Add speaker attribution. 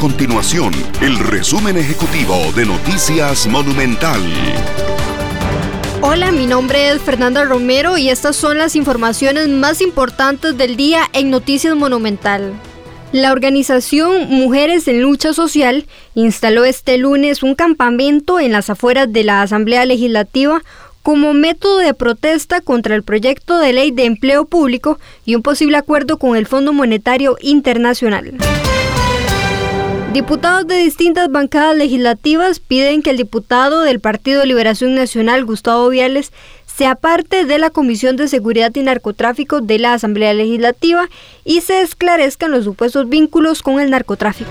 Speaker 1: continuación el resumen ejecutivo de Noticias Monumental.
Speaker 2: Hola, mi nombre es Fernanda Romero y estas son las informaciones más importantes del día en Noticias Monumental. La organización Mujeres en Lucha Social instaló este lunes un campamento en las afueras de la Asamblea Legislativa como método de protesta contra el proyecto de ley de empleo público y un posible acuerdo con el Fondo Monetario Internacional. Diputados de distintas bancadas legislativas piden que el diputado del Partido de Liberación Nacional, Gustavo Viales, sea parte de la Comisión de Seguridad y Narcotráfico de la Asamblea Legislativa y se esclarezcan los supuestos vínculos con el narcotráfico.